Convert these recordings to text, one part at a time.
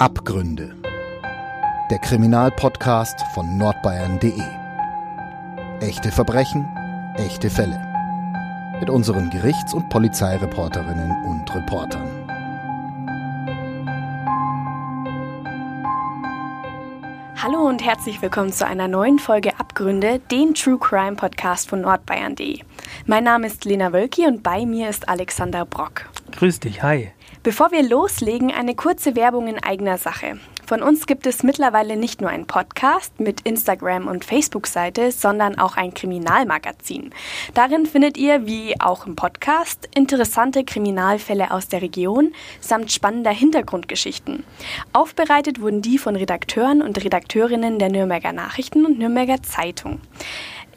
Abgründe. Der Kriminalpodcast von nordbayern.de. Echte Verbrechen, echte Fälle. Mit unseren Gerichts- und Polizeireporterinnen und Reportern. Hallo und herzlich willkommen zu einer neuen Folge Abgründe, dem True Crime Podcast von nordbayern.de. Mein Name ist Lena Wölki und bei mir ist Alexander Brock. Grüß dich, hi. Bevor wir loslegen, eine kurze Werbung in eigener Sache. Von uns gibt es mittlerweile nicht nur einen Podcast mit Instagram und Facebook-Seite, sondern auch ein Kriminalmagazin. Darin findet ihr, wie auch im Podcast, interessante Kriminalfälle aus der Region samt spannender Hintergrundgeschichten. Aufbereitet wurden die von Redakteuren und Redakteurinnen der Nürnberger Nachrichten und Nürnberger Zeitung.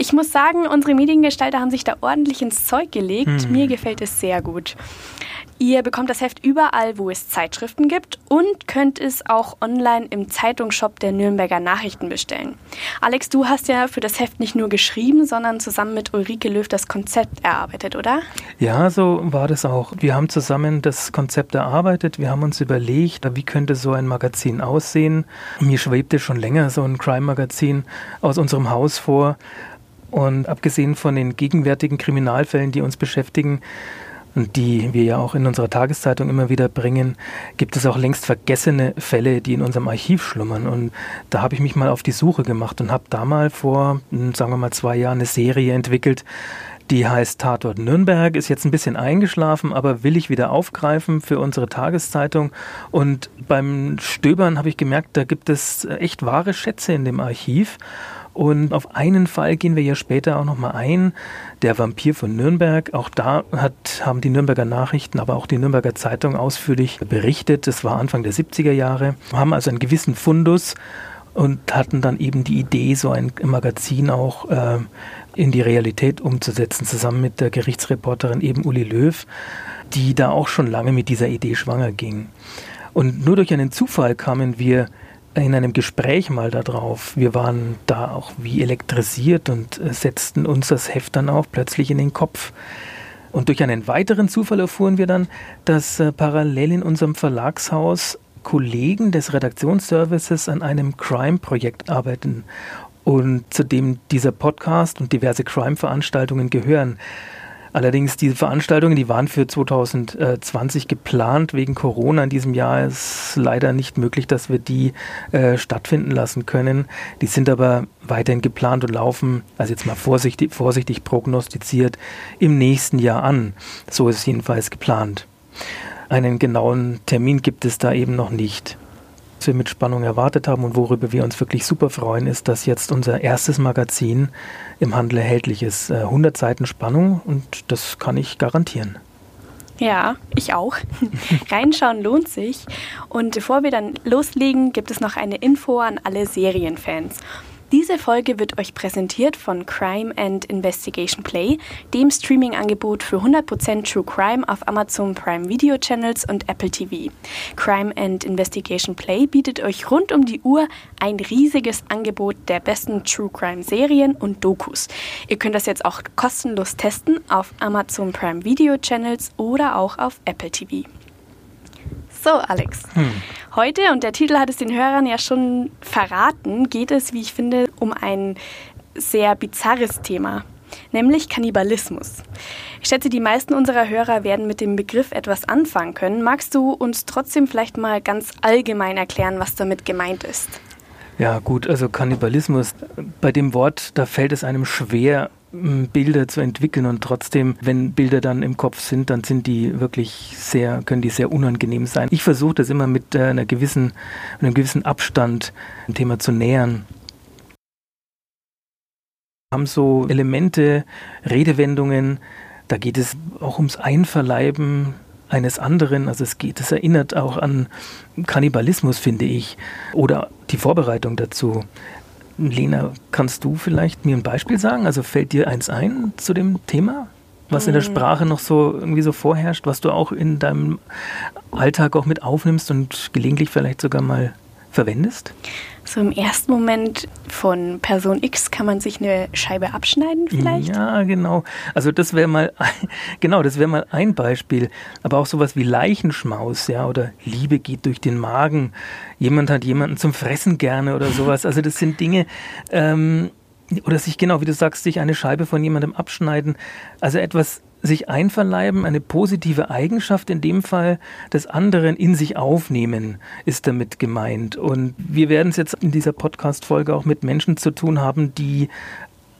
Ich muss sagen, unsere Mediengestalter haben sich da ordentlich ins Zeug gelegt. Hm. Mir gefällt es sehr gut. Ihr bekommt das Heft überall, wo es Zeitschriften gibt und könnt es auch online im Zeitungsshop der Nürnberger Nachrichten bestellen. Alex, du hast ja für das Heft nicht nur geschrieben, sondern zusammen mit Ulrike Löw das Konzept erarbeitet, oder? Ja, so war das auch. Wir haben zusammen das Konzept erarbeitet. Wir haben uns überlegt, wie könnte so ein Magazin aussehen. Mir schwebte schon länger so ein Crime-Magazin aus unserem Haus vor. Und abgesehen von den gegenwärtigen Kriminalfällen, die uns beschäftigen, und die wir ja auch in unserer Tageszeitung immer wieder bringen, gibt es auch längst vergessene Fälle, die in unserem Archiv schlummern. Und da habe ich mich mal auf die Suche gemacht und habe da mal vor, hm, sagen wir mal, zwei Jahren eine Serie entwickelt, die heißt Tatort Nürnberg, ist jetzt ein bisschen eingeschlafen, aber will ich wieder aufgreifen für unsere Tageszeitung. Und beim Stöbern habe ich gemerkt, da gibt es echt wahre Schätze in dem Archiv. Und auf einen Fall gehen wir ja später auch nochmal ein. Der Vampir von Nürnberg. Auch da hat, haben die Nürnberger Nachrichten, aber auch die Nürnberger Zeitung ausführlich berichtet. Das war Anfang der 70er Jahre. Wir haben also einen gewissen Fundus und hatten dann eben die Idee, so ein Magazin auch äh, in die Realität umzusetzen, zusammen mit der Gerichtsreporterin eben Uli Löw, die da auch schon lange mit dieser Idee schwanger ging. Und nur durch einen Zufall kamen wir in einem Gespräch mal darauf. Wir waren da auch wie elektrisiert und äh, setzten uns das Heft dann auch plötzlich in den Kopf. Und durch einen weiteren Zufall erfuhren wir dann, dass äh, parallel in unserem Verlagshaus Kollegen des Redaktionsservices an einem Crime-Projekt arbeiten und zu dem dieser Podcast und diverse Crime-Veranstaltungen gehören. Allerdings diese Veranstaltungen, die waren für 2020 geplant. Wegen Corona in diesem Jahr ist leider nicht möglich, dass wir die äh, stattfinden lassen können. Die sind aber weiterhin geplant und laufen, also jetzt mal vorsichtig, vorsichtig prognostiziert, im nächsten Jahr an. So ist es jedenfalls geplant. Einen genauen Termin gibt es da eben noch nicht was wir mit Spannung erwartet haben und worüber wir uns wirklich super freuen, ist, dass jetzt unser erstes Magazin im Handel erhältlich ist. 100 äh, Seiten Spannung und das kann ich garantieren. Ja, ich auch. Reinschauen lohnt sich. Und bevor wir dann loslegen, gibt es noch eine Info an alle Serienfans. Diese Folge wird euch präsentiert von Crime and Investigation Play, dem Streaming-Angebot für 100% True Crime auf Amazon Prime Video Channels und Apple TV. Crime and Investigation Play bietet euch rund um die Uhr ein riesiges Angebot der besten True Crime Serien und Dokus. Ihr könnt das jetzt auch kostenlos testen auf Amazon Prime Video Channels oder auch auf Apple TV. So, Alex. Hm. Heute, und der Titel hat es den Hörern ja schon verraten, geht es, wie ich finde, um ein sehr bizarres Thema, nämlich Kannibalismus. Ich schätze, die meisten unserer Hörer werden mit dem Begriff etwas anfangen können. Magst du uns trotzdem vielleicht mal ganz allgemein erklären, was damit gemeint ist? Ja, gut, also Kannibalismus, bei dem Wort, da fällt es einem schwer, Bilder zu entwickeln und trotzdem, wenn Bilder dann im Kopf sind, dann sind die wirklich sehr, können die sehr unangenehm sein. Ich versuche das immer mit äh, einer gewissen, einem gewissen Abstand dem Thema zu nähern. Wir haben so Elemente, Redewendungen, da geht es auch ums Einverleiben eines anderen. Also es geht, es erinnert auch an Kannibalismus, finde ich, oder die Vorbereitung dazu. Lena, kannst du vielleicht mir ein Beispiel sagen? Also fällt dir eins ein zu dem Thema? Was in der mm. Sprache noch so irgendwie so vorherrscht, was du auch in deinem Alltag auch mit aufnimmst und gelegentlich vielleicht sogar mal verwendest? So im ersten Moment von Person X kann man sich eine Scheibe abschneiden vielleicht? Ja, genau. Also das wäre mal, genau, das wäre mal ein Beispiel. Aber auch sowas wie Leichenschmaus, ja, oder Liebe geht durch den Magen. Jemand hat jemanden zum Fressen gerne oder sowas. Also das sind Dinge, ähm, oder sich genau, wie du sagst, sich eine Scheibe von jemandem abschneiden. Also etwas sich einverleiben, eine positive Eigenschaft in dem Fall des anderen in sich aufnehmen, ist damit gemeint. Und wir werden es jetzt in dieser Podcast-Folge auch mit Menschen zu tun haben, die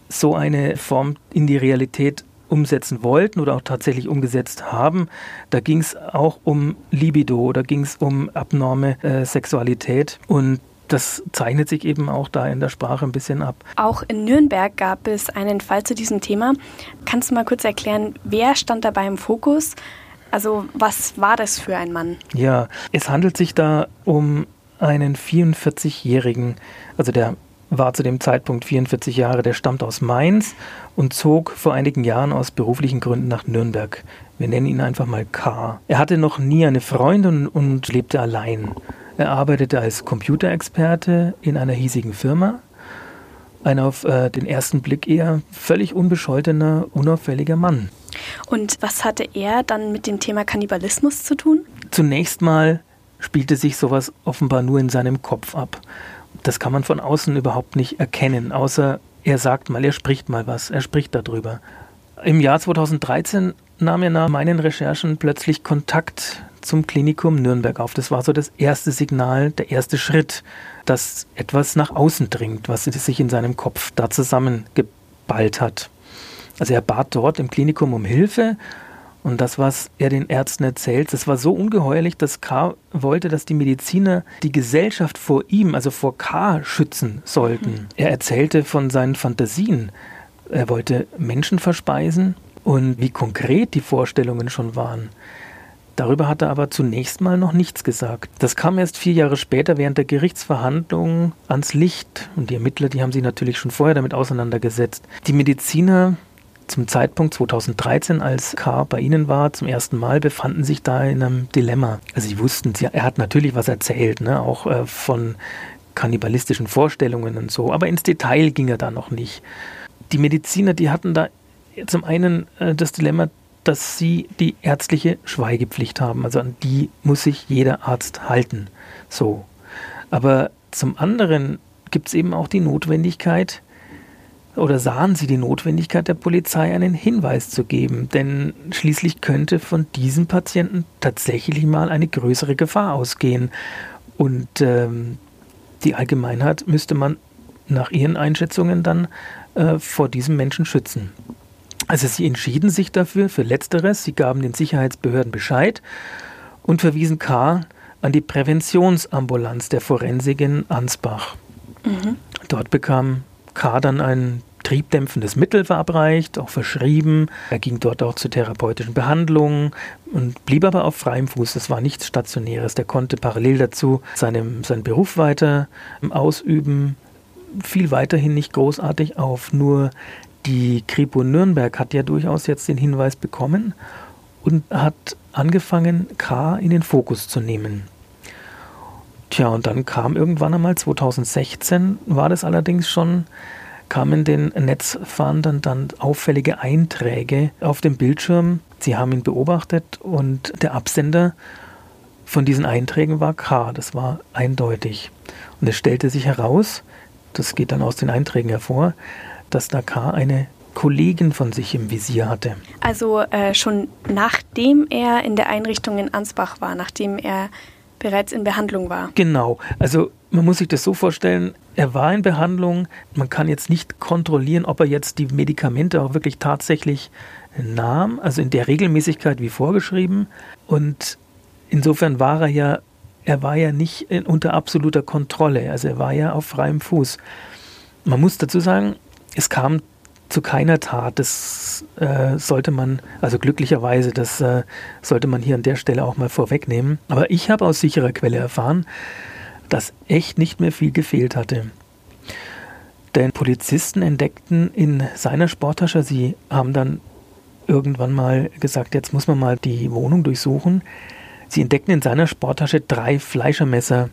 so eine Form in die Realität umsetzen wollten oder auch tatsächlich umgesetzt haben. Da ging es auch um Libido, da ging es um abnorme äh, Sexualität und das zeichnet sich eben auch da in der Sprache ein bisschen ab. Auch in Nürnberg gab es einen Fall zu diesem Thema. Kannst du mal kurz erklären, wer stand dabei im Fokus? Also was war das für ein Mann? Ja, es handelt sich da um einen 44-jährigen, also der war zu dem Zeitpunkt 44 Jahre, der stammt aus Mainz und zog vor einigen Jahren aus beruflichen Gründen nach Nürnberg. Wir nennen ihn einfach mal K. Er hatte noch nie eine Freundin und lebte allein. Er arbeitete als Computerexperte in einer hiesigen Firma. Ein auf äh, den ersten Blick eher völlig unbescholtener, unauffälliger Mann. Und was hatte er dann mit dem Thema Kannibalismus zu tun? Zunächst mal spielte sich sowas offenbar nur in seinem Kopf ab. Das kann man von außen überhaupt nicht erkennen, außer er sagt mal, er spricht mal was, er spricht darüber. Im Jahr 2013 nahm er nach meinen Recherchen plötzlich Kontakt zum Klinikum Nürnberg auf. Das war so das erste Signal, der erste Schritt, dass etwas nach außen dringt, was sich in seinem Kopf da zusammengeballt hat. Also er bat dort im Klinikum um Hilfe und das, was er den Ärzten erzählt, das war so ungeheuerlich, dass K. wollte, dass die Mediziner die Gesellschaft vor ihm, also vor K. schützen sollten. Mhm. Er erzählte von seinen Fantasien. Er wollte Menschen verspeisen und wie konkret die Vorstellungen schon waren. Darüber hat er aber zunächst mal noch nichts gesagt. Das kam erst vier Jahre später während der Gerichtsverhandlungen ans Licht. Und die Ermittler, die haben sich natürlich schon vorher damit auseinandergesetzt. Die Mediziner zum Zeitpunkt 2013, als K. bei ihnen war, zum ersten Mal, befanden sich da in einem Dilemma. Also sie wussten, er hat natürlich was erzählt, ne? auch äh, von kannibalistischen Vorstellungen und so, aber ins Detail ging er da noch nicht. Die Mediziner, die hatten da zum einen äh, das Dilemma, dass sie die ärztliche Schweigepflicht haben. Also an die muss sich jeder Arzt halten. So. Aber zum anderen gibt es eben auch die Notwendigkeit, oder sahen Sie die Notwendigkeit der Polizei, einen Hinweis zu geben? Denn schließlich könnte von diesen Patienten tatsächlich mal eine größere Gefahr ausgehen. Und ähm, die Allgemeinheit müsste man nach Ihren Einschätzungen dann äh, vor diesem Menschen schützen. Also sie entschieden sich dafür, für letzteres. Sie gaben den Sicherheitsbehörden Bescheid und verwiesen K. an die Präventionsambulanz der Forensik in Ansbach. Mhm. Dort bekam K. dann ein triebdämpfendes Mittel verabreicht, auch verschrieben. Er ging dort auch zur therapeutischen Behandlung und blieb aber auf freiem Fuß. Das war nichts Stationäres. Der konnte parallel dazu seinem, seinen Beruf weiter ausüben, fiel weiterhin nicht großartig auf. Nur die Kripo Nürnberg hat ja durchaus jetzt den Hinweis bekommen und hat angefangen, K in den Fokus zu nehmen. Tja, und dann kam irgendwann einmal 2016, war das allerdings schon, kamen den Netzfahndern dann auffällige Einträge auf dem Bildschirm. Sie haben ihn beobachtet und der Absender von diesen Einträgen war K. Das war eindeutig. Und es stellte sich heraus, das geht dann aus den Einträgen hervor, dass Dakar eine Kollegin von sich im Visier hatte. Also äh, schon nachdem er in der Einrichtung in Ansbach war, nachdem er bereits in Behandlung war. Genau. Also man muss sich das so vorstellen, er war in Behandlung. Man kann jetzt nicht kontrollieren, ob er jetzt die Medikamente auch wirklich tatsächlich nahm, also in der Regelmäßigkeit wie vorgeschrieben. Und insofern war er ja, er war ja nicht in, unter absoluter Kontrolle. Also er war ja auf freiem Fuß. Man muss dazu sagen, es kam zu keiner Tat. Das äh, sollte man, also glücklicherweise, das äh, sollte man hier an der Stelle auch mal vorwegnehmen. Aber ich habe aus sicherer Quelle erfahren, dass echt nicht mehr viel gefehlt hatte. Denn Polizisten entdeckten in seiner Sporttasche, sie haben dann irgendwann mal gesagt, jetzt muss man mal die Wohnung durchsuchen. Sie entdeckten in seiner Sporttasche drei Fleischermesser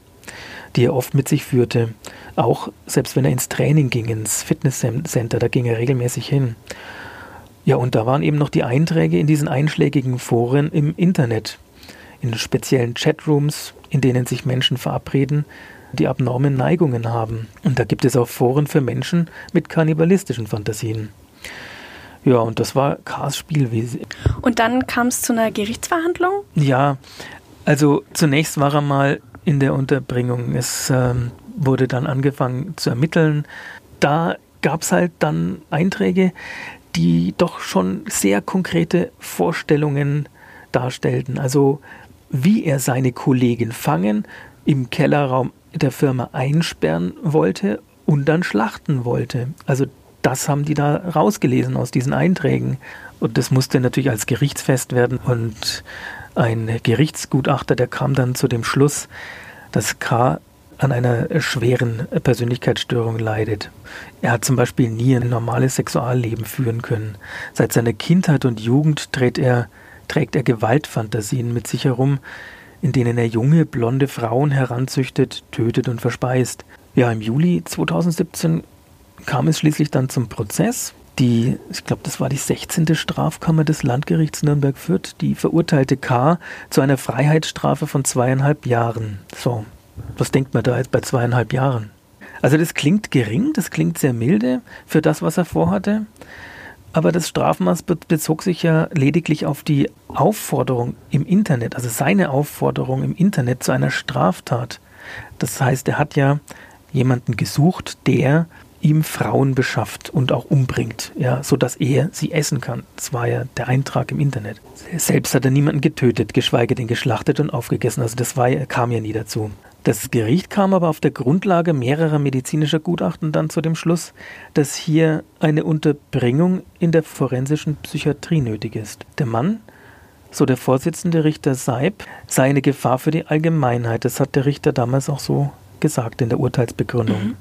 die er oft mit sich führte. Auch selbst wenn er ins Training ging, ins Fitnesscenter, da ging er regelmäßig hin. Ja, und da waren eben noch die Einträge in diesen einschlägigen Foren im Internet, in speziellen Chatrooms, in denen sich Menschen verabreden, die abnorme Neigungen haben. Und da gibt es auch Foren für Menschen mit kannibalistischen Fantasien. Ja, und das war Kars Spielwiese. Und dann kam es zu einer Gerichtsverhandlung? Ja, also zunächst war er mal in der Unterbringung. Es ähm, wurde dann angefangen zu ermitteln. Da gab es halt dann Einträge, die doch schon sehr konkrete Vorstellungen darstellten. Also wie er seine Kollegin fangen, im Kellerraum der Firma einsperren wollte und dann schlachten wollte. Also das haben die da rausgelesen aus diesen Einträgen. Und das musste natürlich als Gerichtsfest werden. Und ein Gerichtsgutachter, der kam dann zu dem Schluss, dass K. an einer schweren Persönlichkeitsstörung leidet. Er hat zum Beispiel nie ein normales Sexualleben führen können. Seit seiner Kindheit und Jugend trägt er, trägt er Gewaltfantasien mit sich herum, in denen er junge, blonde Frauen heranzüchtet, tötet und verspeist. Ja, im Juli 2017 kam es schließlich dann zum Prozess. Die, ich glaube, das war die 16. Strafkammer des Landgerichts Nürnberg-Fürth, die verurteilte K. zu einer Freiheitsstrafe von zweieinhalb Jahren. So, was denkt man da jetzt bei zweieinhalb Jahren? Also das klingt gering, das klingt sehr milde für das, was er vorhatte. Aber das Strafmaß bezog sich ja lediglich auf die Aufforderung im Internet, also seine Aufforderung im Internet zu einer Straftat. Das heißt, er hat ja jemanden gesucht, der ihm Frauen beschafft und auch umbringt, ja, so dass er sie essen kann. Das war ja der Eintrag im Internet. Selbst hat er niemanden getötet, geschweige denn geschlachtet und aufgegessen. Also das war, kam ja nie dazu. Das Gericht kam aber auf der Grundlage mehrerer medizinischer Gutachten dann zu dem Schluss, dass hier eine Unterbringung in der forensischen Psychiatrie nötig ist. Der Mann, so der Vorsitzende Richter Seib, sei eine Gefahr für die Allgemeinheit. Das hat der Richter damals auch so gesagt in der Urteilsbegründung. Mhm.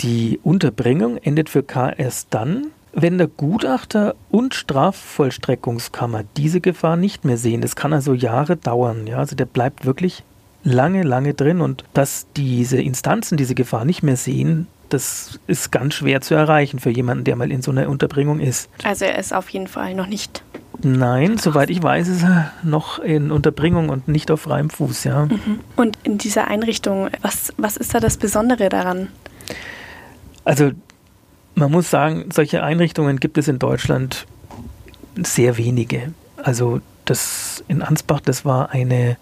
Die Unterbringung endet für K erst dann, wenn der Gutachter und Strafvollstreckungskammer diese Gefahr nicht mehr sehen. Das kann also Jahre dauern. Ja? Also der bleibt wirklich lange, lange drin und dass diese Instanzen diese Gefahr nicht mehr sehen, das ist ganz schwer zu erreichen für jemanden, der mal in so einer Unterbringung ist. Also er ist auf jeden Fall noch nicht. Nein, soweit ich weiß, ist er noch in Unterbringung und nicht auf freiem Fuß, ja. Mhm. Und in dieser Einrichtung, was, was ist da das Besondere daran? Also man muss sagen, solche Einrichtungen gibt es in Deutschland sehr wenige. Also das in Ansbach, das war eine,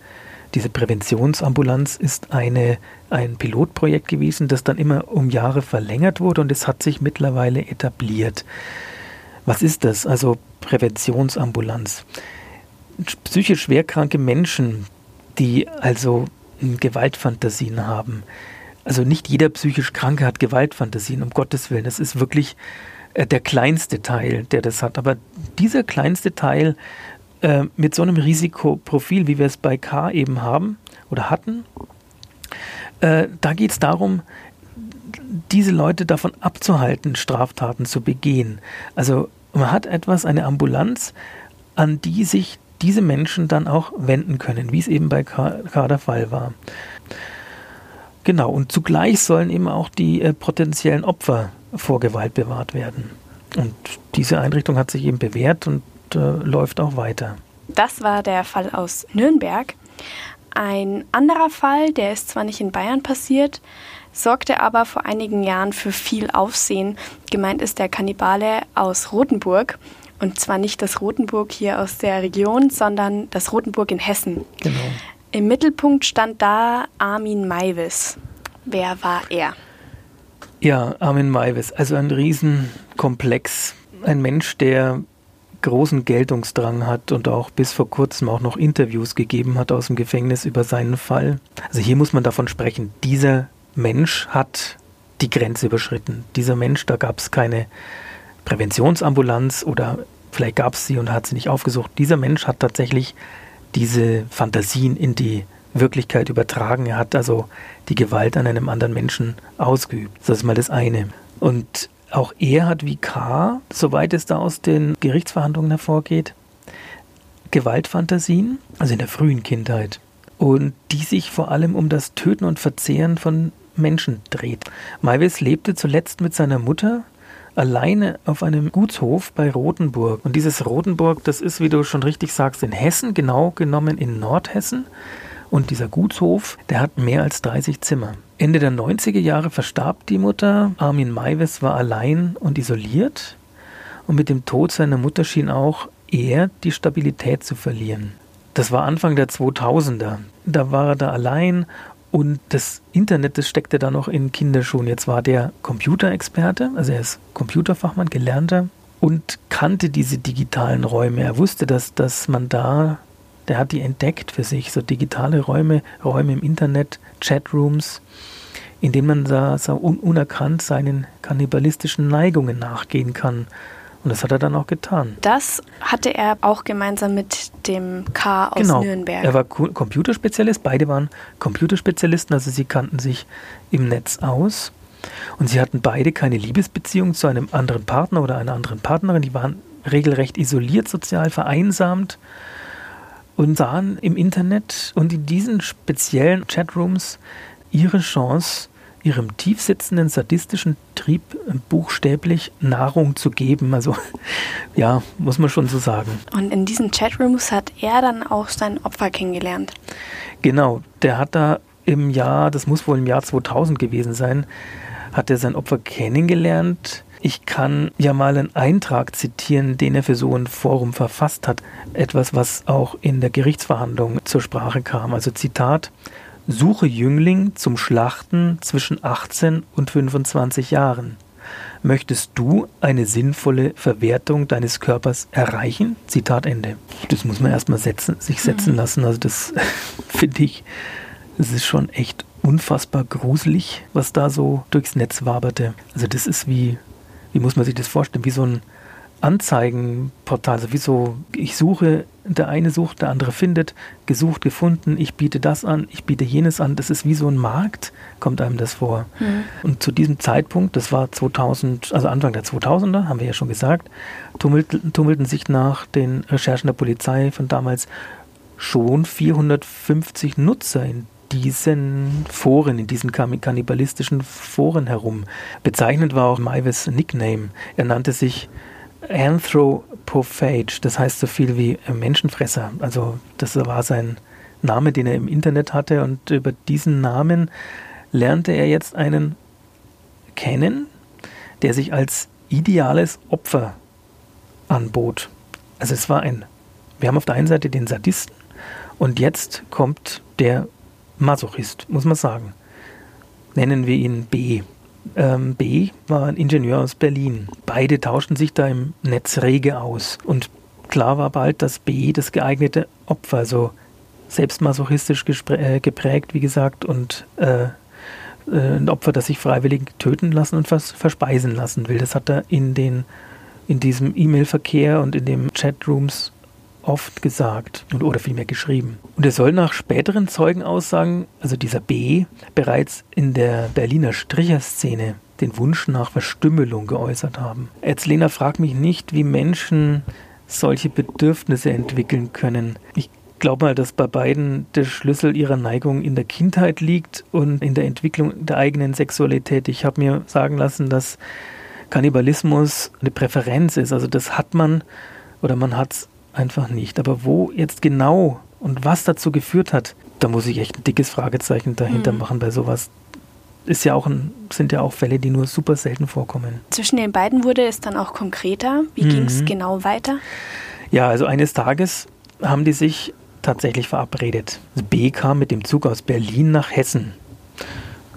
diese Präventionsambulanz ist eine, ein Pilotprojekt gewesen, das dann immer um Jahre verlängert wurde und es hat sich mittlerweile etabliert. Was ist das? Also Präventionsambulanz. Psychisch schwerkranke Menschen, die also Gewaltfantasien haben, also nicht jeder psychisch Kranke hat Gewaltfantasien, um Gottes Willen. Das ist wirklich äh, der kleinste Teil, der das hat. Aber dieser kleinste Teil äh, mit so einem Risikoprofil, wie wir es bei K eben haben oder hatten, äh, da geht es darum, diese Leute davon abzuhalten, Straftaten zu begehen. Also man hat etwas, eine Ambulanz, an die sich diese Menschen dann auch wenden können, wie es eben bei K, K der Fall war. Genau, und zugleich sollen eben auch die äh, potenziellen Opfer vor Gewalt bewahrt werden. Und diese Einrichtung hat sich eben bewährt und äh, läuft auch weiter. Das war der Fall aus Nürnberg. Ein anderer Fall, der ist zwar nicht in Bayern passiert, sorgte aber vor einigen Jahren für viel Aufsehen. Gemeint ist der Kannibale aus Rothenburg. Und zwar nicht das Rothenburg hier aus der Region, sondern das Rothenburg in Hessen. Genau. Im Mittelpunkt stand da Armin Maivis. Wer war er? Ja, Armin Maivis, also ein Riesenkomplex. Ein Mensch, der großen Geltungsdrang hat und auch bis vor kurzem auch noch Interviews gegeben hat aus dem Gefängnis über seinen Fall. Also hier muss man davon sprechen, dieser Mensch hat die Grenze überschritten. Dieser Mensch, da gab es keine Präventionsambulanz oder vielleicht gab es sie und hat sie nicht aufgesucht. Dieser Mensch hat tatsächlich diese Fantasien in die Wirklichkeit übertragen. Er hat also die Gewalt an einem anderen Menschen ausgeübt. Das ist mal das eine. Und auch er hat wie K., soweit es da aus den Gerichtsverhandlungen hervorgeht, Gewaltfantasien, also in der frühen Kindheit. und die sich vor allem um das Töten und Verzehren von Menschen dreht. Maivis lebte zuletzt mit seiner Mutter alleine auf einem Gutshof bei Rothenburg. Und dieses Rothenburg, das ist, wie du schon richtig sagst, in Hessen, genau genommen in Nordhessen. Und dieser Gutshof, der hat mehr als 30 Zimmer. Ende der 90er Jahre verstarb die Mutter. Armin Maivis war allein und isoliert. Und mit dem Tod seiner Mutter schien auch er die Stabilität zu verlieren. Das war Anfang der 2000er. Da war er da allein und das Internet, das steckte da noch in Kinderschuhen. Jetzt war der Computerexperte, also er ist Computerfachmann, gelernter und kannte diese digitalen Räume. Er wusste, dass, dass man da, der hat die entdeckt für sich, so digitale Räume, Räume im Internet, Chatrooms, in denen man da so unerkannt seinen kannibalistischen Neigungen nachgehen kann. Und das hat er dann auch getan. Das hatte er auch gemeinsam mit dem K aus genau. Nürnberg. Er war Computerspezialist, beide waren Computerspezialisten, also sie kannten sich im Netz aus. Und sie hatten beide keine Liebesbeziehung zu einem anderen Partner oder einer anderen Partnerin. Die waren regelrecht isoliert, sozial vereinsamt und sahen im Internet und in diesen speziellen Chatrooms ihre Chance, ihrem tiefsitzenden sadistischen Trieb buchstäblich Nahrung zu geben. Also ja, muss man schon so sagen. Und in diesen Chatrooms hat er dann auch sein Opfer kennengelernt. Genau, der hat da im Jahr, das muss wohl im Jahr 2000 gewesen sein, hat er sein Opfer kennengelernt. Ich kann ja mal einen Eintrag zitieren, den er für so ein Forum verfasst hat. Etwas, was auch in der Gerichtsverhandlung zur Sprache kam. Also Zitat, Suche Jüngling zum Schlachten zwischen 18 und 25 Jahren. Möchtest du eine sinnvolle Verwertung deines Körpers erreichen? Zitat Ende. Das muss man erstmal setzen, sich setzen mhm. lassen. Also das finde ich, das ist schon echt unfassbar gruselig, was da so durchs Netz waberte. Also das ist wie, wie muss man sich das vorstellen, wie so ein Anzeigenportal, also wie so, ich suche, der eine sucht, der andere findet, gesucht, gefunden, ich biete das an, ich biete jenes an. Das ist wie so ein Markt, kommt einem das vor. Mhm. Und zu diesem Zeitpunkt, das war 2000, also Anfang der 2000er, haben wir ja schon gesagt, tummelten, tummelten sich nach den Recherchen der Polizei von damals schon 450 Nutzer in diesen Foren, in diesen kannibalistischen Foren herum. Bezeichnend war auch Maives Nickname. Er nannte sich Anthropophage, das heißt so viel wie Menschenfresser. Also das war sein Name, den er im Internet hatte und über diesen Namen lernte er jetzt einen kennen, der sich als ideales Opfer anbot. Also es war ein, wir haben auf der einen Seite den Sadisten und jetzt kommt der Masochist, muss man sagen. Nennen wir ihn B. Ähm, B war ein Ingenieur aus Berlin. Beide tauschten sich da im Netz rege aus. Und klar war bald, dass B das geeignete Opfer, also selbstmasochistisch äh, geprägt, wie gesagt, und äh, äh, ein Opfer, das sich freiwillig töten lassen und vers verspeisen lassen will. Das hat er in den in diesem E-Mail-Verkehr und in den Chatrooms oft gesagt oder vielmehr geschrieben. Und er soll nach späteren Zeugenaussagen, also dieser B, bereits in der Berliner Stricherszene den Wunsch nach Verstümmelung geäußert haben. Lena fragt mich nicht, wie Menschen solche Bedürfnisse entwickeln können. Ich glaube mal, dass bei beiden der Schlüssel ihrer Neigung in der Kindheit liegt und in der Entwicklung der eigenen Sexualität. Ich habe mir sagen lassen, dass Kannibalismus eine Präferenz ist. Also das hat man oder man hat es einfach nicht. Aber wo jetzt genau und was dazu geführt hat, da muss ich echt ein dickes Fragezeichen dahinter mhm. machen bei sowas. Ist ja auch ein, sind ja auch Fälle, die nur super selten vorkommen. Zwischen den beiden wurde es dann auch konkreter. Wie mhm. ging es genau weiter? Ja, also eines Tages haben die sich tatsächlich verabredet. B kam mit dem Zug aus Berlin nach Hessen.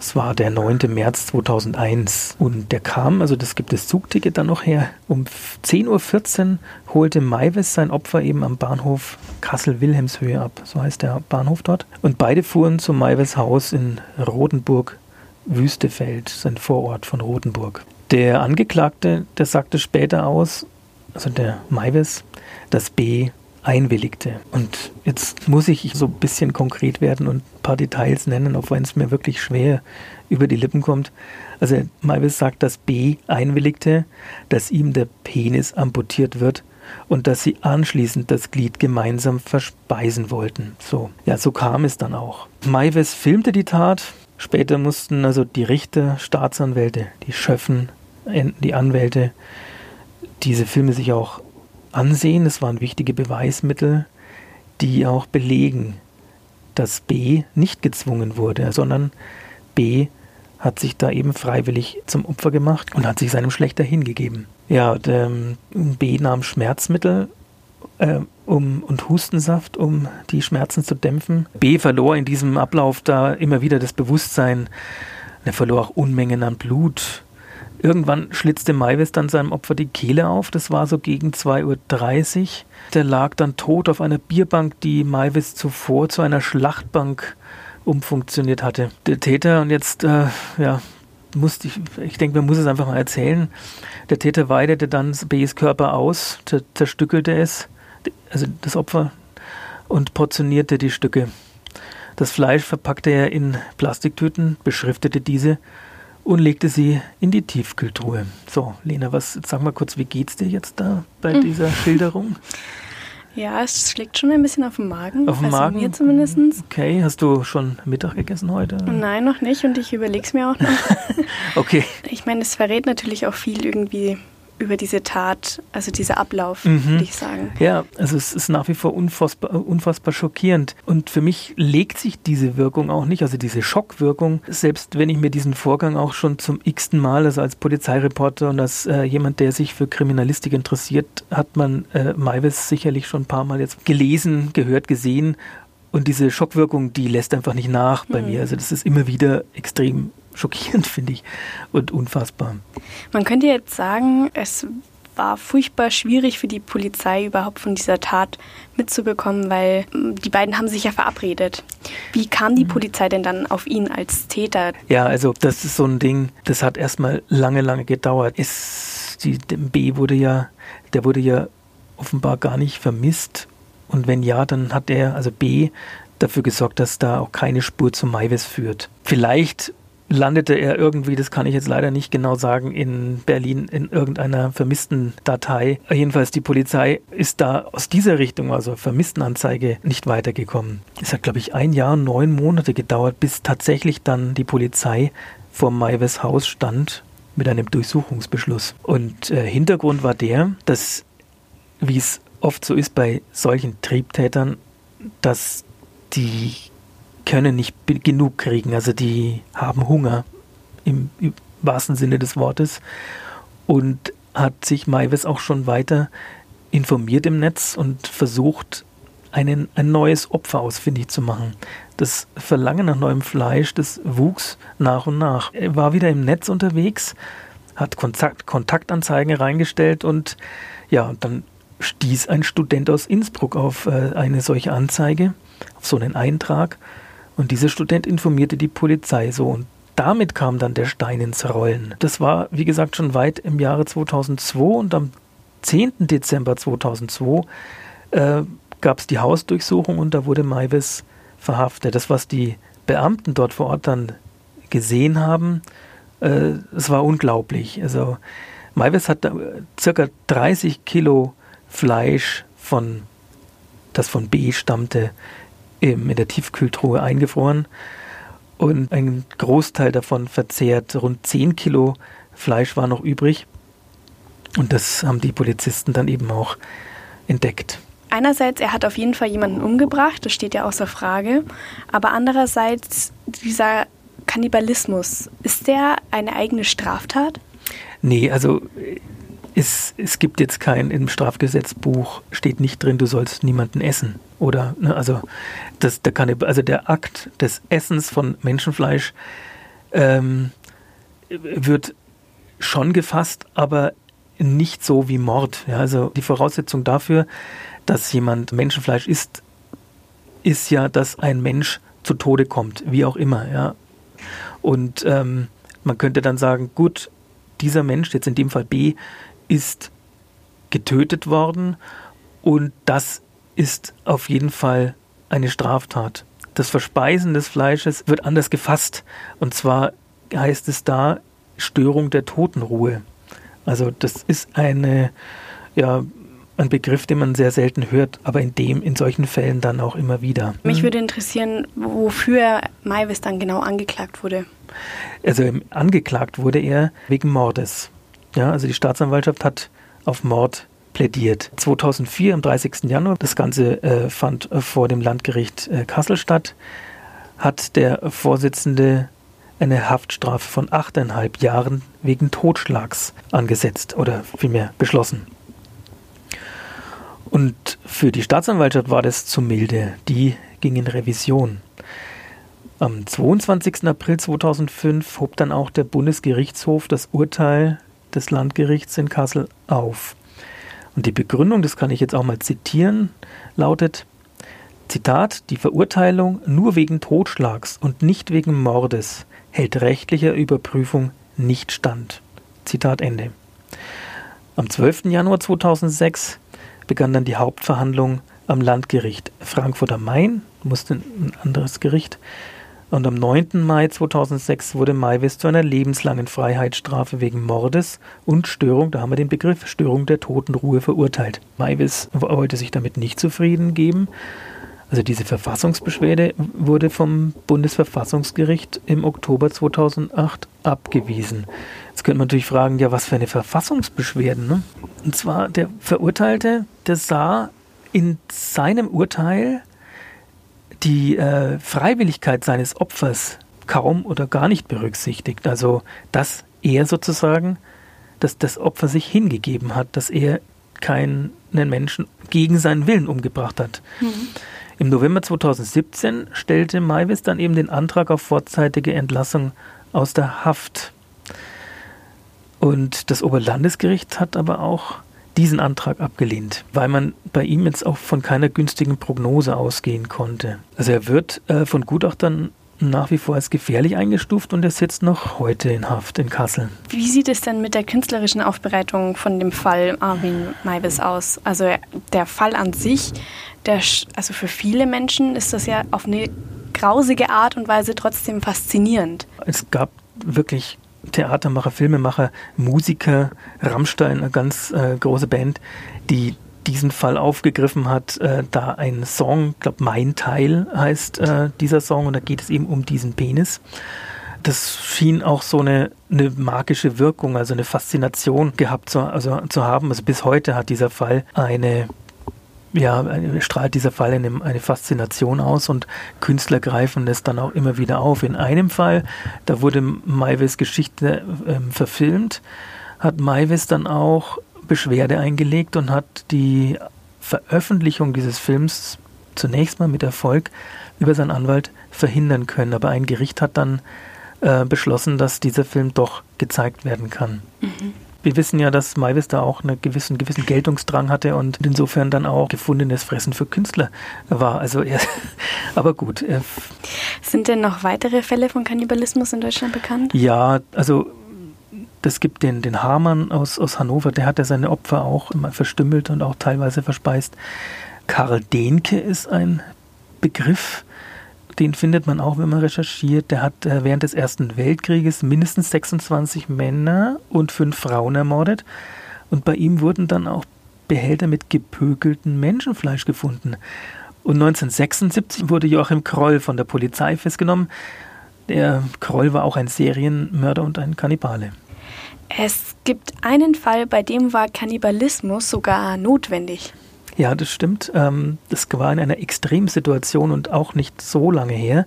Es war der 9. März 2001 und der kam, also das gibt das Zugticket dann noch her, um 10.14 Uhr holte Maivis sein Opfer eben am Bahnhof Kassel-Wilhelmshöhe ab, so heißt der Bahnhof dort. Und beide fuhren zu Maivis Haus in Rotenburg Wüstefeld, sein Vorort von Rotenburg. Der Angeklagte, der sagte später aus, also der Maivis, dass B einwilligte. Und jetzt muss ich so ein bisschen konkret werden und ein paar Details nennen, auch wenn es mir wirklich schwer über die Lippen kommt. Also Malvis sagt, dass B einwilligte, dass ihm der Penis amputiert wird und dass sie anschließend das Glied gemeinsam verspeisen wollten. So, ja, so kam es dann auch. Maives filmte die Tat. Später mussten also die Richter, Staatsanwälte, die Schöffen, die Anwälte diese Filme sich auch ansehen. Es waren wichtige Beweismittel, die auch belegen, dass B nicht gezwungen wurde, sondern B hat sich da eben freiwillig zum Opfer gemacht und hat sich seinem Schlechter hingegeben. Ja, ähm, B nahm Schmerzmittel äh, um, und Hustensaft, um die Schmerzen zu dämpfen. B verlor in diesem Ablauf da immer wieder das Bewusstsein. Er verlor auch Unmengen an Blut. Irgendwann schlitzte Maivis dann seinem Opfer die Kehle auf. Das war so gegen 2.30 Uhr. Der lag dann tot auf einer Bierbank, die Maivis zuvor zu einer Schlachtbank umfunktioniert hatte. Der Täter, und jetzt, äh, ja, musste ich, ich denke, man muss es einfach mal erzählen. Der Täter weidete dann B's Körper aus, zerstückelte es, also das Opfer, und portionierte die Stücke. Das Fleisch verpackte er in Plastiktüten, beschriftete diese und legte sie in die Tiefkühltruhe. So, Lena, was, sag mal kurz, wie geht's dir jetzt da bei hm. dieser Schilderung? Ja, es schlägt schon ein bisschen auf den Magen. Auf den also Magen? mir zumindest. Okay, hast du schon Mittag gegessen heute? Nein, noch nicht und ich überlege es mir auch noch. okay. Ich meine, es verrät natürlich auch viel irgendwie über diese Tat, also dieser Ablauf, mhm. würde ich sagen. Ja, also es ist nach wie vor unfassbar, unfassbar schockierend. Und für mich legt sich diese Wirkung auch nicht, also diese Schockwirkung, selbst wenn ich mir diesen Vorgang auch schon zum x-ten Mal, also als Polizeireporter und als äh, jemand, der sich für Kriminalistik interessiert, hat man äh, Maivis sicherlich schon ein paar Mal jetzt gelesen, gehört, gesehen. Und diese Schockwirkung, die lässt einfach nicht nach bei mhm. mir. Also das ist immer wieder extrem schockierend, finde ich, und unfassbar. Man könnte jetzt sagen, es war furchtbar schwierig für die Polizei überhaupt von dieser Tat mitzubekommen, weil hm, die beiden haben sich ja verabredet. Wie kam die mhm. Polizei denn dann auf ihn als Täter? Ja, also das ist so ein Ding, das hat erstmal lange, lange gedauert. Es, die, B wurde ja, der wurde ja offenbar gar nicht vermisst. Und wenn ja, dann hat er, also B, dafür gesorgt, dass da auch keine Spur zu Maivis führt. Vielleicht landete er irgendwie, das kann ich jetzt leider nicht genau sagen, in Berlin in irgendeiner vermissten Datei. Jedenfalls die Polizei ist da aus dieser Richtung, also Vermisstenanzeige, nicht weitergekommen. Es hat, glaube ich, ein Jahr, neun Monate gedauert, bis tatsächlich dann die Polizei vor Maives Haus stand mit einem Durchsuchungsbeschluss. Und äh, Hintergrund war der, dass, wie es oft so ist bei solchen Triebtätern, dass die können nicht genug kriegen. Also die haben Hunger im, im wahrsten Sinne des Wortes. Und hat sich Maives auch schon weiter informiert im Netz und versucht, einen, ein neues Opfer ausfindig zu machen. Das Verlangen nach neuem Fleisch, das wuchs nach und nach. Er war wieder im Netz unterwegs, hat Kontakt, Kontaktanzeigen reingestellt und ja, dann stieß ein Student aus Innsbruck auf äh, eine solche Anzeige, auf so einen Eintrag und dieser Student informierte die Polizei so und damit kam dann der Stein ins Rollen. Das war, wie gesagt, schon weit im Jahre 2002 und am 10. Dezember 2002 äh, gab es die Hausdurchsuchung und da wurde Maivis verhaftet. Das, was die Beamten dort vor Ort dann gesehen haben, äh, es war unglaublich. Also Maivis hat da circa 30 Kilo Fleisch von, das von B stammte, in der Tiefkühltruhe eingefroren und ein Großteil davon verzehrt. Rund 10 Kilo Fleisch war noch übrig. Und das haben die Polizisten dann eben auch entdeckt. Einerseits, er hat auf jeden Fall jemanden umgebracht, das steht ja außer Frage. Aber andererseits, dieser Kannibalismus, ist der eine eigene Straftat? Nee, also es, es gibt jetzt kein, im Strafgesetzbuch steht nicht drin, du sollst niemanden essen. Oder, ne, also, das, der kann, also der Akt des Essens von Menschenfleisch ähm, wird schon gefasst, aber nicht so wie Mord. Ja, also die Voraussetzung dafür, dass jemand Menschenfleisch isst, ist ja, dass ein Mensch zu Tode kommt, wie auch immer. Ja. Und ähm, man könnte dann sagen, gut, dieser Mensch, jetzt in dem Fall B, ist getötet worden und das ist auf jeden Fall eine Straftat. Das Verspeisen des Fleisches wird anders gefasst und zwar heißt es da Störung der Totenruhe. Also das ist eine ja ein Begriff, den man sehr selten hört, aber in dem in solchen Fällen dann auch immer wieder. Mich würde interessieren, wofür Maivis dann genau angeklagt wurde. Also angeklagt wurde er wegen Mordes. Ja, also die Staatsanwaltschaft hat auf Mord plädiert. 2004, am 30. Januar, das Ganze äh, fand vor dem Landgericht äh, Kassel statt, hat der Vorsitzende eine Haftstrafe von achteinhalb Jahren wegen Totschlags angesetzt oder vielmehr beschlossen. Und für die Staatsanwaltschaft war das zu milde. Die ging in Revision. Am 22. April 2005 hob dann auch der Bundesgerichtshof das Urteil des Landgerichts in Kassel auf. Und die Begründung, das kann ich jetzt auch mal zitieren, lautet, Zitat, die Verurteilung nur wegen Totschlags und nicht wegen Mordes hält rechtlicher Überprüfung nicht stand. Zitat Ende. Am 12. Januar 2006 begann dann die Hauptverhandlung am Landgericht Frankfurt am Main, musste ein anderes Gericht. Und am 9. Mai 2006 wurde Maivis zu einer lebenslangen Freiheitsstrafe wegen Mordes und Störung, da haben wir den Begriff, Störung der Totenruhe verurteilt. Maivis wollte sich damit nicht zufrieden geben also diese Verfassungsbeschwerde wurde vom Bundesverfassungsgericht im Oktober 2008 abgewiesen. Jetzt könnte man natürlich fragen, ja, was für eine Verfassungsbeschwerde? Ne? Und zwar der Verurteilte, der sah in seinem Urteil die äh, Freiwilligkeit seines Opfers kaum oder gar nicht berücksichtigt. Also, dass er sozusagen, dass das Opfer sich hingegeben hat, dass er keinen Menschen gegen seinen Willen umgebracht hat. Mhm. Im November 2017 stellte Maivis dann eben den Antrag auf vorzeitige Entlassung aus der Haft. Und das Oberlandesgericht hat aber auch diesen Antrag abgelehnt, weil man bei ihm jetzt auch von keiner günstigen Prognose ausgehen konnte. Also er wird äh, von Gutachtern nach wie vor als gefährlich eingestuft und er sitzt noch heute in Haft in Kassel. Wie sieht es denn mit der künstlerischen Aufbereitung von dem Fall Armin Maivis aus? Also der Fall an sich, der, also für viele Menschen ist das ja auf eine grausige Art und Weise trotzdem faszinierend. Es gab wirklich Theatermacher, Filmemacher, Musiker, Rammstein, eine ganz äh, große Band, die diesen Fall aufgegriffen hat, äh, da ein Song, ich glaube Mein Teil heißt äh, dieser Song und da geht es eben um diesen Penis. Das schien auch so eine, eine magische Wirkung, also eine Faszination gehabt zu, also, zu haben. Also bis heute hat dieser Fall eine ja, strahlt dieser Fall eine, eine, Faszination aus und Künstler greifen das dann auch immer wieder auf. In einem Fall, da wurde Maivis Geschichte äh, verfilmt, hat Maivis dann auch Beschwerde eingelegt und hat die Veröffentlichung dieses Films zunächst mal mit Erfolg über seinen Anwalt verhindern können. Aber ein Gericht hat dann äh, beschlossen, dass dieser Film doch gezeigt werden kann. Mhm. Wir wissen ja, dass Maivis da auch einen gewissen, gewissen Geltungsdrang hatte und insofern dann auch gefundenes Fressen für Künstler war. Also er, aber gut. Sind denn noch weitere Fälle von Kannibalismus in Deutschland bekannt? Ja, also es gibt den, den Hamann aus, aus Hannover, der hat ja seine Opfer auch immer verstümmelt und auch teilweise verspeist. Karl Dehnke ist ein Begriff, den findet man auch, wenn man recherchiert. Der hat äh, während des Ersten Weltkrieges mindestens 26 Männer und fünf Frauen ermordet. Und bei ihm wurden dann auch Behälter mit gepökeltem Menschenfleisch gefunden. Und 1976 wurde Joachim Kroll von der Polizei festgenommen. Der Kroll war auch ein Serienmörder und ein Kannibale. Es gibt einen Fall, bei dem war Kannibalismus sogar notwendig. Ja, das stimmt. Ähm, das war in einer Extremsituation und auch nicht so lange her.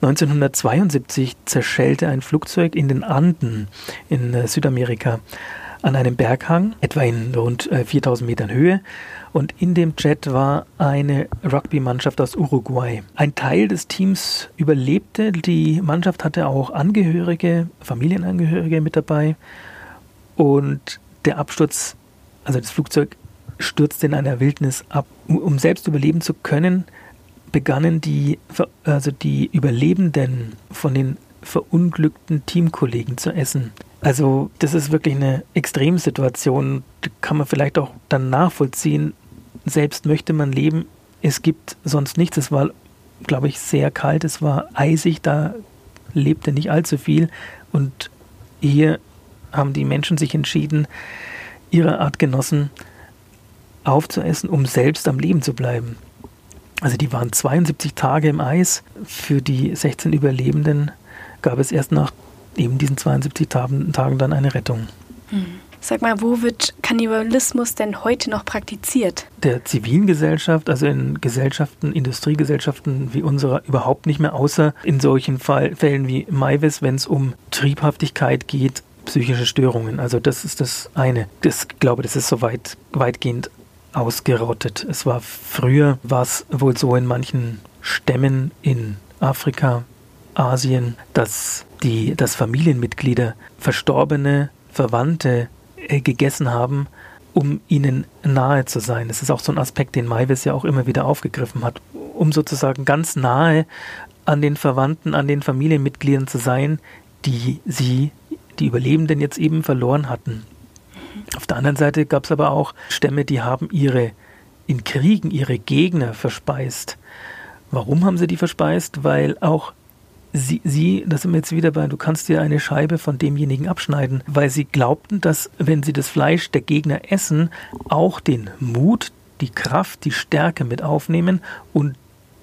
1972 zerschellte ein Flugzeug in den Anden in äh, Südamerika an einem Berghang, etwa in rund 4000 äh, Metern Höhe. Und in dem Jet war eine Rugby-Mannschaft aus Uruguay. Ein Teil des Teams überlebte. Die Mannschaft hatte auch Angehörige, Familienangehörige mit dabei. Und der Absturz, also das Flugzeug stürzte in einer Wildnis ab. Um selbst überleben zu können, begannen die, also die Überlebenden von den verunglückten Teamkollegen zu essen. Also das ist wirklich eine Extremsituation, die kann man vielleicht auch dann nachvollziehen. Selbst möchte man leben, es gibt sonst nichts. Es war, glaube ich, sehr kalt, es war eisig, da lebte nicht allzu viel. Und hier haben die Menschen sich entschieden, ihre Artgenossen aufzuessen, um selbst am Leben zu bleiben. Also die waren 72 Tage im Eis. Für die 16 Überlebenden gab es erst nach eben diesen 72 Tagen, Tagen dann eine Rettung. Hm. Sag mal, wo wird Kannibalismus denn heute noch praktiziert? Der zivilen Gesellschaft, also in Gesellschaften, Industriegesellschaften wie unserer überhaupt nicht mehr, außer in solchen Fall, Fällen wie Maivis, wenn es um Triebhaftigkeit geht, psychische Störungen. Also das ist das eine. Das ich glaube, das ist so weit, weitgehend ausgerottet. Es war früher, war es wohl so in manchen Stämmen in Afrika, Asien, dass die, dass Familienmitglieder verstorbene Verwandte äh, gegessen haben, um ihnen nahe zu sein. Das ist auch so ein Aspekt, den Maivis ja auch immer wieder aufgegriffen hat, um sozusagen ganz nahe an den Verwandten, an den Familienmitgliedern zu sein, die sie, die Überlebenden jetzt eben verloren hatten. Auf der anderen Seite gab es aber auch Stämme, die haben ihre in Kriegen ihre Gegner verspeist. Warum haben sie die verspeist? Weil auch sie, sie, das sind wir jetzt wieder bei, du kannst dir eine Scheibe von demjenigen abschneiden, weil sie glaubten, dass wenn sie das Fleisch der Gegner essen, auch den Mut, die Kraft, die Stärke mit aufnehmen und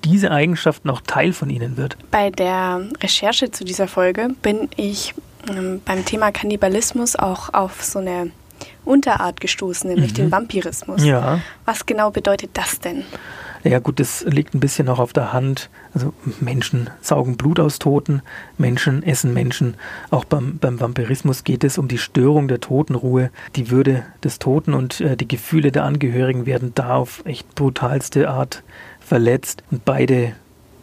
diese Eigenschaft noch Teil von ihnen wird. Bei der Recherche zu dieser Folge bin ich ähm, beim Thema Kannibalismus auch auf so eine Unterart gestoßen, nämlich mhm. den Vampirismus. Ja. Was genau bedeutet das denn? Ja gut, das liegt ein bisschen auch auf der Hand. Also Menschen saugen Blut aus Toten, Menschen essen Menschen. Auch beim, beim Vampirismus geht es um die Störung der Totenruhe. Die Würde des Toten und äh, die Gefühle der Angehörigen werden da auf echt brutalste Art verletzt. Und beide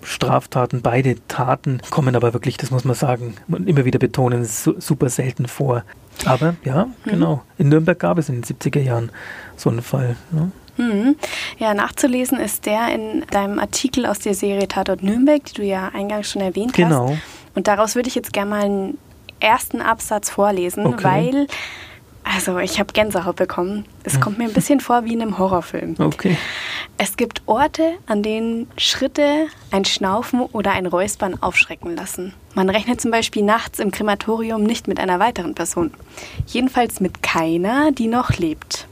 Straftaten, beide Taten kommen aber wirklich, das muss man sagen, und immer wieder betonen, super selten vor. Aber ja, mhm. genau. In Nürnberg gab es in den 70er Jahren so einen Fall. Ne? Mhm. Ja, nachzulesen ist der in deinem Artikel aus der Serie Tatort Nürnberg, die du ja eingangs schon erwähnt genau. hast. Und daraus würde ich jetzt gerne mal einen ersten Absatz vorlesen, okay. weil, also ich habe Gänsehaut bekommen. Es kommt mir ein bisschen vor wie in einem Horrorfilm. Okay. Es gibt Orte, an denen Schritte, ein Schnaufen oder ein Räuspern aufschrecken lassen. Man rechnet zum Beispiel nachts im Krematorium nicht mit einer weiteren Person. Jedenfalls mit keiner, die noch lebt.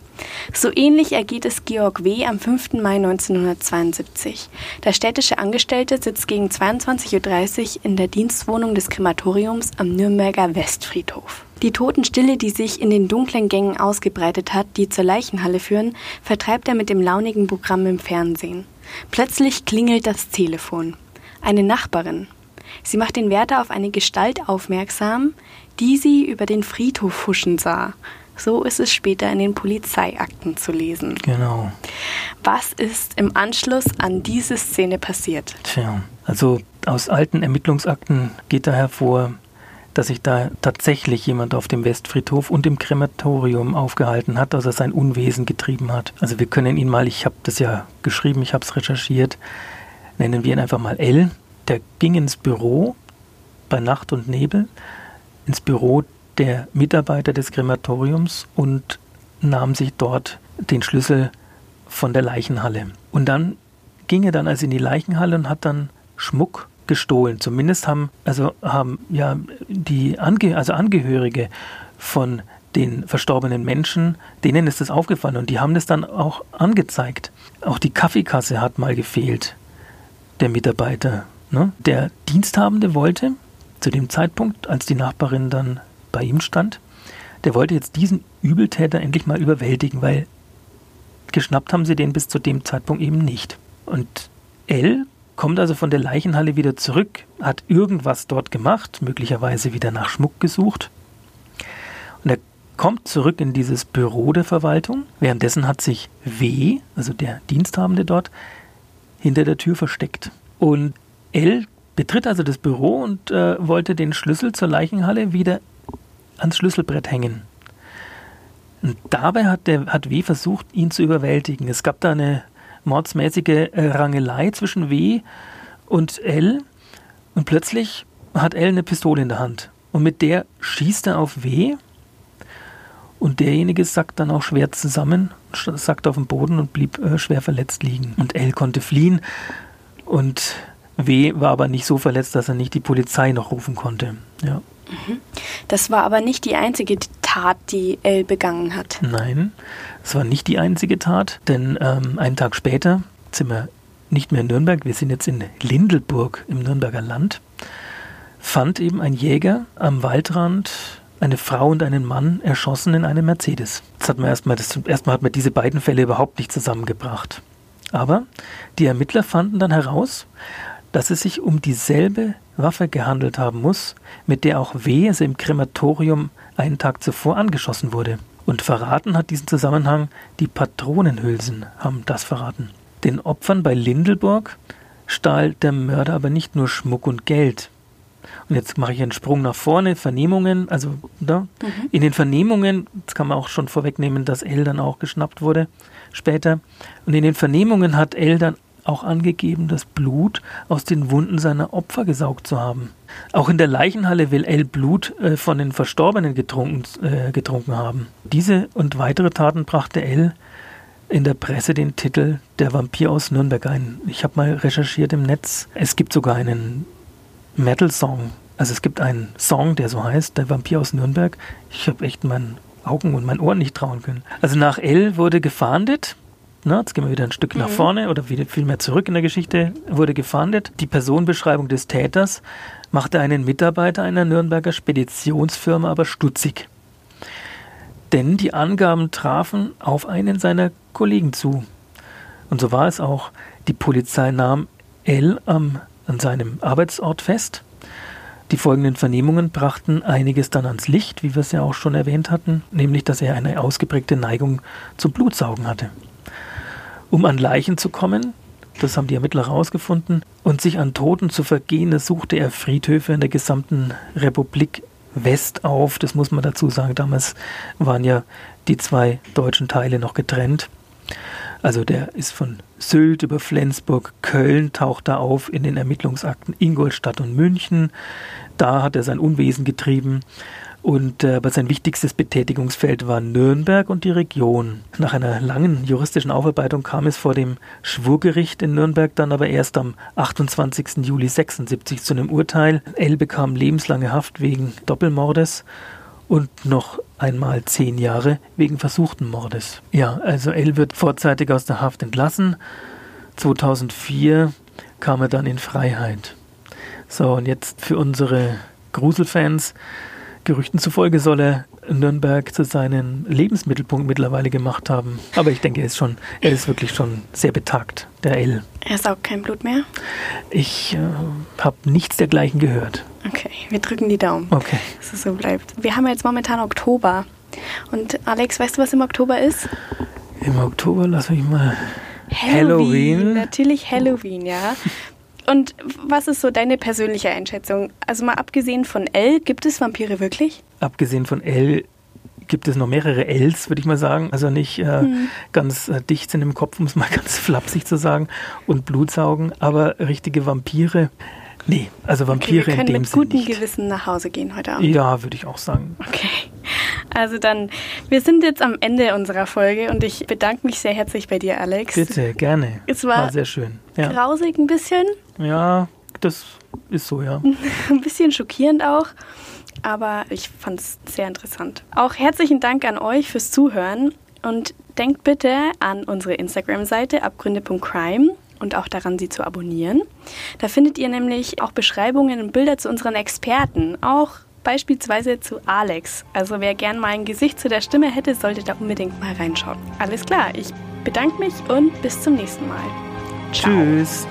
So ähnlich ergeht es Georg W. am 5. Mai 1972. Der städtische Angestellte sitzt gegen 22.30 Uhr in der Dienstwohnung des Krematoriums am Nürnberger Westfriedhof. Die Totenstille, die sich in den dunklen Gängen ausgebreitet hat, die zur Leichenhalle führen, vertreibt er mit dem launigen Programm im Fernsehen. Plötzlich klingelt das Telefon. Eine Nachbarin. Sie macht den Wärter auf eine Gestalt aufmerksam, die sie über den Friedhof huschen sah. So ist es später in den Polizeiakten zu lesen. Genau. Was ist im Anschluss an diese Szene passiert? Tja, also aus alten Ermittlungsakten geht da hervor, dass sich da tatsächlich jemand auf dem Westfriedhof und im Krematorium aufgehalten hat, dass er sein Unwesen getrieben hat. Also wir können ihn mal, ich habe das ja geschrieben, ich habe es recherchiert, nennen wir ihn einfach mal L. Der ging ins Büro bei Nacht und Nebel, ins Büro der Mitarbeiter des Krematoriums und nahm sich dort den Schlüssel von der Leichenhalle. Und dann ging er dann also in die Leichenhalle und hat dann Schmuck gestohlen. Zumindest haben also haben ja die Ange also Angehörige von den verstorbenen Menschen, denen ist das aufgefallen und die haben das dann auch angezeigt. Auch die Kaffeekasse hat mal gefehlt, der Mitarbeiter. Ne? Der Diensthabende wollte zu dem Zeitpunkt, als die Nachbarin dann bei ihm stand, der wollte jetzt diesen Übeltäter endlich mal überwältigen, weil geschnappt haben sie den bis zu dem Zeitpunkt eben nicht. Und L kommt also von der Leichenhalle wieder zurück, hat irgendwas dort gemacht, möglicherweise wieder nach Schmuck gesucht. Und er kommt zurück in dieses Büro der Verwaltung. Währenddessen hat sich W, also der Diensthabende dort, hinter der Tür versteckt. Und L betritt also das Büro und äh, wollte den Schlüssel zur Leichenhalle wieder ans Schlüsselbrett hängen. Und dabei hat, der, hat W versucht, ihn zu überwältigen. Es gab da eine mordsmäßige äh, Rangelei zwischen W und L und plötzlich hat L eine Pistole in der Hand. Und mit der schießt er auf W und derjenige sackt dann auch schwer zusammen, sackt auf den Boden und blieb äh, schwer verletzt liegen. Und L konnte fliehen und W war aber nicht so verletzt, dass er nicht die Polizei noch rufen konnte. Ja. Das war aber nicht die einzige Tat, die Elle begangen hat. Nein, es war nicht die einzige Tat, denn ähm, einen Tag später sind wir nicht mehr in Nürnberg, wir sind jetzt in Lindelburg im Nürnberger Land, fand eben ein Jäger am Waldrand eine Frau und einen Mann erschossen in einem Mercedes. Das hat man erstmal, das, erstmal hat man diese beiden Fälle überhaupt nicht zusammengebracht. Aber die Ermittler fanden dann heraus, dass es sich um dieselbe Waffe gehandelt haben muss, mit der auch W. also im Krematorium einen Tag zuvor angeschossen wurde. Und verraten hat diesen Zusammenhang die Patronenhülsen, haben das verraten. Den Opfern bei Lindelburg stahl der Mörder aber nicht nur Schmuck und Geld. Und jetzt mache ich einen Sprung nach vorne, Vernehmungen, also da, mhm. in den Vernehmungen, das kann man auch schon vorwegnehmen, dass L dann auch geschnappt wurde später. Und in den Vernehmungen hat L dann auch angegeben, das Blut aus den Wunden seiner Opfer gesaugt zu haben. Auch in der Leichenhalle will L Blut äh, von den Verstorbenen getrunken, äh, getrunken haben. Diese und weitere Taten brachte L in der Presse den Titel Der Vampir aus Nürnberg ein. Ich habe mal recherchiert im Netz. Es gibt sogar einen Metal-Song. Also es gibt einen Song, der so heißt, Der Vampir aus Nürnberg. Ich habe echt meinen Augen und meinen Ohren nicht trauen können. Also nach L wurde gefahndet na, jetzt gehen wir wieder ein Stück mhm. nach vorne oder wieder viel mehr zurück in der Geschichte, wurde gefahndet. Die Personenbeschreibung des Täters machte einen Mitarbeiter einer Nürnberger Speditionsfirma aber stutzig. Denn die Angaben trafen auf einen seiner Kollegen zu. Und so war es auch. Die Polizei nahm L am, an seinem Arbeitsort fest. Die folgenden Vernehmungen brachten einiges dann ans Licht, wie wir es ja auch schon erwähnt hatten, nämlich dass er eine ausgeprägte Neigung zum Blutsaugen hatte. Um an Leichen zu kommen, das haben die Ermittler herausgefunden, und sich an Toten zu vergehen, suchte er Friedhöfe in der gesamten Republik West auf. Das muss man dazu sagen. Damals waren ja die zwei deutschen Teile noch getrennt. Also der ist von Sylt über Flensburg, Köln taucht da auf in den Ermittlungsakten Ingolstadt und München. Da hat er sein Unwesen getrieben. Und äh, aber sein wichtigstes Betätigungsfeld war Nürnberg und die Region. Nach einer langen juristischen Aufarbeitung kam es vor dem Schwurgericht in Nürnberg dann aber erst am 28. Juli 76 zu einem Urteil. L bekam lebenslange Haft wegen Doppelmordes und noch einmal zehn Jahre wegen versuchten Mordes. Ja, also L wird vorzeitig aus der Haft entlassen. 2004 kam er dann in Freiheit. So, und jetzt für unsere Gruselfans Gerüchten zufolge soll er Nürnberg zu seinem Lebensmittelpunkt mittlerweile gemacht haben. Aber ich denke, er ist schon, er ist wirklich schon sehr betagt, der L. Er saugt kein Blut mehr? Ich äh, habe nichts dergleichen gehört. Okay, wir drücken die Daumen, okay. dass es so bleibt. Wir haben jetzt momentan Oktober. Und Alex, weißt du, was im Oktober ist? Im Oktober, lass mich mal. Halloween. Halloween. Natürlich Halloween, ja. Und was ist so deine persönliche Einschätzung? Also mal abgesehen von L, gibt es Vampire wirklich? Abgesehen von L gibt es noch mehrere Ls, würde ich mal sagen. Also nicht äh, hm. ganz äh, dicht sind im Kopf, um es mal ganz flapsig zu sagen, und Blutsaugen, aber richtige Vampire. Nee, also Vampire okay, wir können in dem mit gutem nicht. Gewissen nach Hause gehen heute Abend. Ja, würde ich auch sagen. Okay. Also dann, wir sind jetzt am Ende unserer Folge und ich bedanke mich sehr herzlich bei dir, Alex. Bitte, gerne. Es war, war sehr schön. Ja. Grausig ein bisschen. Ja, das ist so, ja. ein bisschen schockierend auch, aber ich fand es sehr interessant. Auch herzlichen Dank an euch fürs Zuhören und denkt bitte an unsere Instagram-Seite abgründe.crime und auch daran, sie zu abonnieren. Da findet ihr nämlich auch Beschreibungen und Bilder zu unseren Experten, auch beispielsweise zu Alex. Also wer gern mal ein Gesicht zu der Stimme hätte, sollte da unbedingt mal reinschauen. Alles klar, ich bedanke mich und bis zum nächsten Mal. Ciao. Tschüss.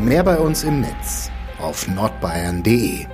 Mehr bei uns im Netz auf nordbayern.de